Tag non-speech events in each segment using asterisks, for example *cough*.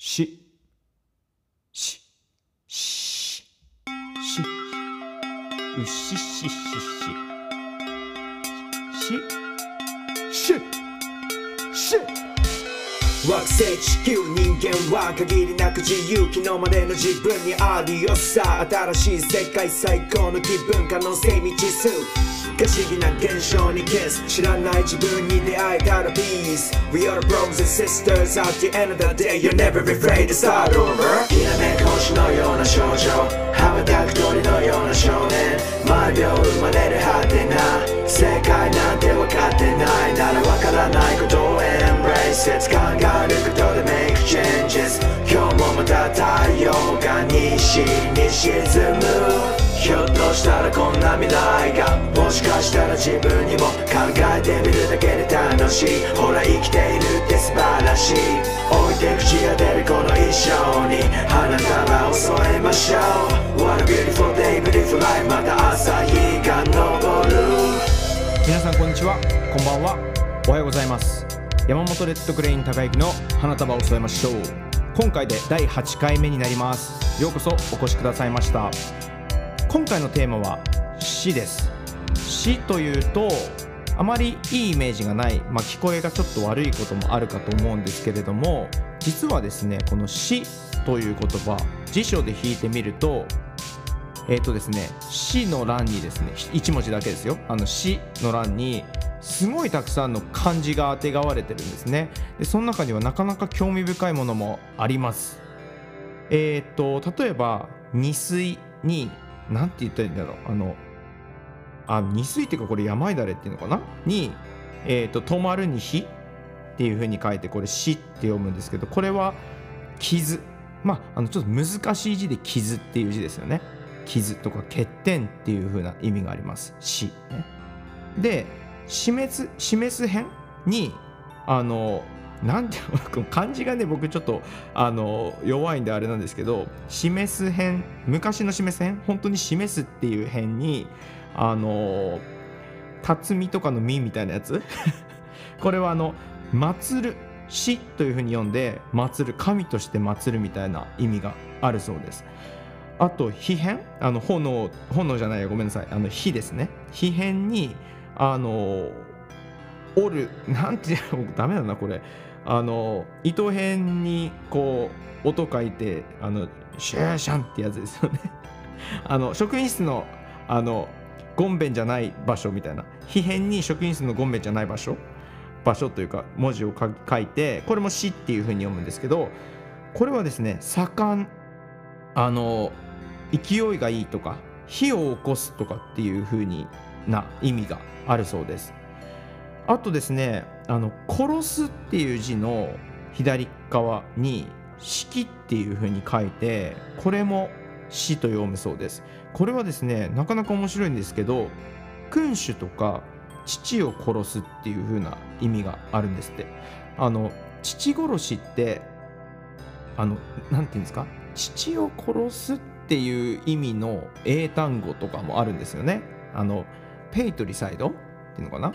し、し、し、し、うしししし、し、し、し、し。惑星地球人間は限りなく自由昨日までの自分にあるよさ。新しい世界最高の気分可能性未知数。不思議な現象にキス。知らない自分に出会えたら Peace We are brothers and sisters. At the end of the day You'll never be afraid to start over. きらめく星のような少女。羽ばたく鳥のような少年。毎秒生まれる果てな世界なんて西に沈むひょっとしたらこんな未来がもしかしたら自分にも考えてみるだけで楽しいほら生きているって素晴らしい置いて口が出るこの一生に花束を添えましょう What a beautiful day beautiful life また朝日が昇る。皆さんこんにちは。こんばんは。おはようございます。山本レッドクレイン高之の花束を添えましょう。今回で第8回目になります。ようこそお越しくださいました。今回のテーマは死です。死というとあまりいいイメージがない、まあ、聞こえがちょっと悪いこともあるかと思うんですけれども実はですねこの死という言葉辞書で引いてみるとえっ、とですね死の欄にですね1文字だけですよ。あの死の欄にすごいたくさんの漢字があてがわれてるんですね。でその中にはなかなか興味深いものもあります。えっ、と例えば二水になんて言ったらいいんだろう。あのあ二水っていうかこれ山だれっていうのかな？にえっ、と止まるに火っていう風に書いてこれ死って読むんですけどこれは傷。まああのちょっと難しい字で傷っていう字ですよね。傷とか欠点っていう風な意味があります。死ね。で示す示す辺にあのなんていうの漢字がね僕ちょっとあの弱いんであれなんですけど示す辺昔の示す辺本当に示すっていう辺にあの辰巳とかの「実」みたいなやつ？*laughs* これはあの祀る死というふうに読んで祀る神として祀るみたいな意味があるそうです。あと火辺あの炎炎じゃないよごめんなさい。あの火ですね。火辺にあの折る *laughs* なんてダメだなこれ。あの糸辺にこう音書いてあのシューシャンってやつですよね。*laughs* あの職員室のあのゴンベンじゃない場所みたいな。火辺に職員室のゴンベンじゃない場所？場所というか文字を書いてこれも「死」っていうふうに読むんですけどこれはですね盛んあの勢いがいいとか火を起こすとかっていう風にな意味があるそうです。あとですねあの殺すっていう字の左側に式っていう風に書いてこれも死と読むそうです。これはですねなかなか面白いんですけど君主とか父を殺すっていう風な意味があるんですって。あの父殺しってあのなんていうんですか？父を殺すっていう意味の英単語とかもあるんですよね。あの patricide っていうのかな？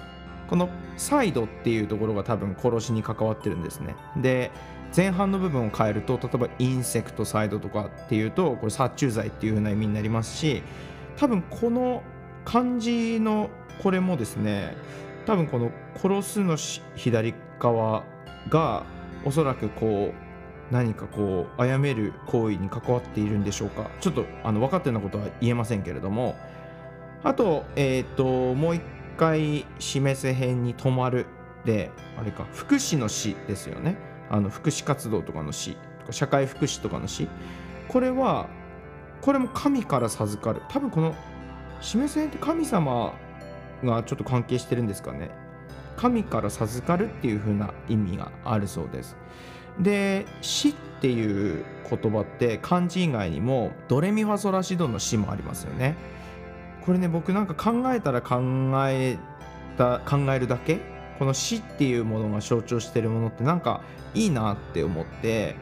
この cide っていうところが多分殺しに関わってるんですね。で前半の部分を変えると例えば insecticide とかっていうとこれ殺虫剤っていう風な意味になりますし多分この漢字のこれもですね多分この殺すの左側がおそらくこう何かこう殺める行為に関わっているんでしょうかちょっとあの分かってるようなことは言えませんけれどもあと,、えーと、もう一回示せ辺に止まるであれか福祉の死ですよね。あの福祉活動とかの死社会福祉とかの死これはこれも神から授かる。多分この示せ辺って神様がちょっと関係してるんですかね。神から授かるっていう風な意味があるそうです。で死っていう言葉って漢字以外にもドレミファソラシドの死もありますよね。これね僕なんか考えたら考えた考えるだけ？この死っていうものが象徴してるものってなんかいいなって思って。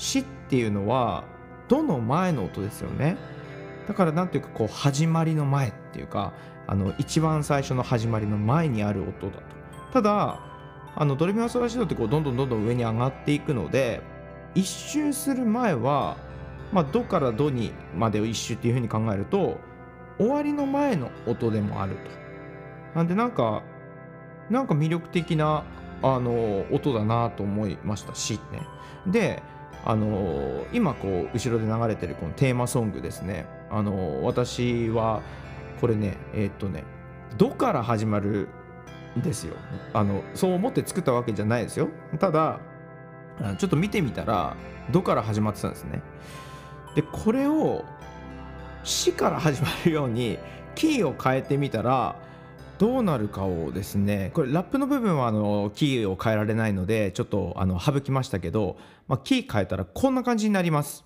死っていうのはどの前の音ですよね？だから何ていうかこう始まりの前っていうかあの一番最初の始まりの前にある音だと。ただあのドレミファソラシドってこうどんどんどんどん上に上がっていくので一周する前は、まあ、ドからドにまでを一周っていうふうに考えると終わりの前の音でもあると。なんでなんかなんか魅力的なあの音だなと思いましたしね。であの今こう後ろで流れてるこのテーマソングですね。あの私はこれねえーっとね「ド」から始まるんですよあのそう思って作ったわけじゃないですよただちょっと見てみたら「ド」から始まってたんですねでこれを「死」から始まるようにキーを変えてみたらどうなるかをですねこれラップの部分はあのキーを変えられないのでちょっとあの省きましたけど、まあ、キー変えたらこんな感じになります。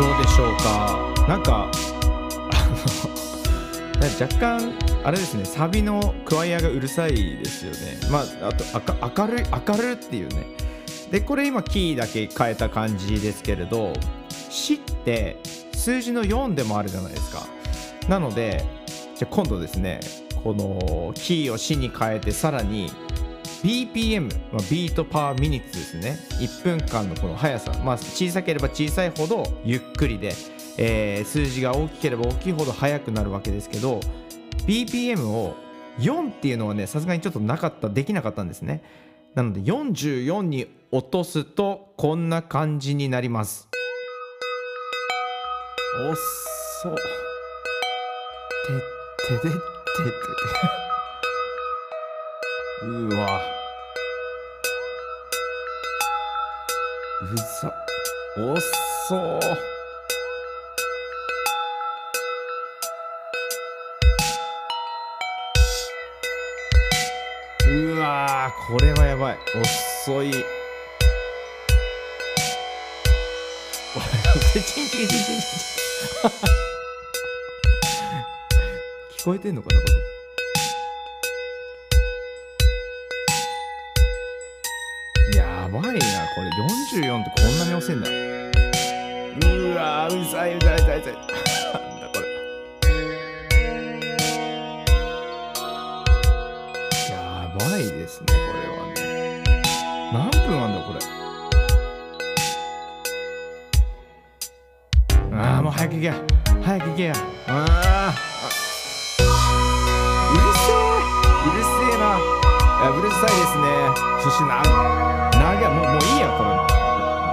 どうでしょうか？なんか *laughs* あの若干あれですねサビのクワイアがうるさいですよね。まああとあか明るい明るいっていうね。でこれ今キーだけ変えた感じですけれど「し」って数字の4でもあるじゃないですか。なのでじゃあ今度ですねこのキーを「し」に変えてさらに BPM、まあ、 beat per minutes ですね。1分間のこの速さ、まあ、小さければ小さいほどゆっくりで、えー数字が大きければ大きいほど速くなるわけですけど BPM を4っていうのはねさすがにちょっとなかったできなかったんですね。なので44に落とすとこんな感じになります。おっそ。てってでっててうわ。うざ。おっ。そうわこれはやばい。遅い。*laughs* 聞こえてんのかなこれ。やばいなこれ。44ってこんなに遅いんだ。うわうざいうざいうざいうざい。なんだこれ。やばいですねこれはね。何分あんだこれ。ああもう早く行け。早く行けやあー。あうるせえ。うるせえな。うるさいですね。そしてな長いもうもういいやこれ。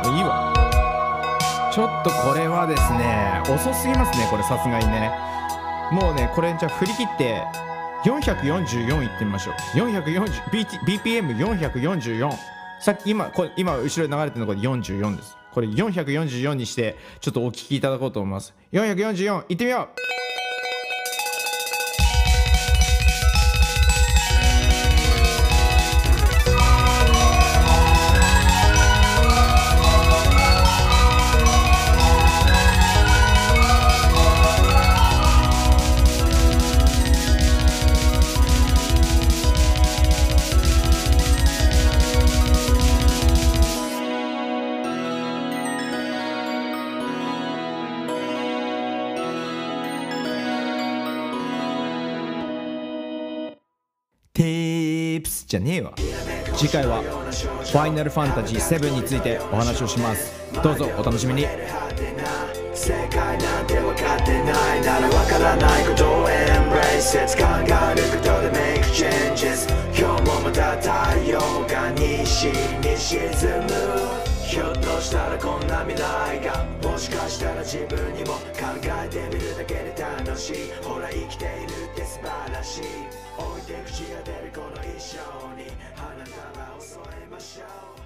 もういいわ。ちょっとこれはですね遅すぎますねこれさすがにね。もうねこれじゃあ振り切って444いってみましょう。440BPM444 さっき今これ今後ろに流れてるのこれ44です。これ444にしてちょっとお聞きいただこうと思います。444いってみよう。じゃねえわ。次回は「ファイナルファンタジー7」についてお話をします。どうぞお楽しみに。世界なんて分かってないなら分からない。ことを embrace it 考えることで make changes 今日もまた太陽が西に沈む。ひょっとしたらこんな未来がもしかしたら自分にも考えてみるだけで楽しい。ほら生きているって素晴らしい。置いて口が出るこの一生に花束を添えましょう。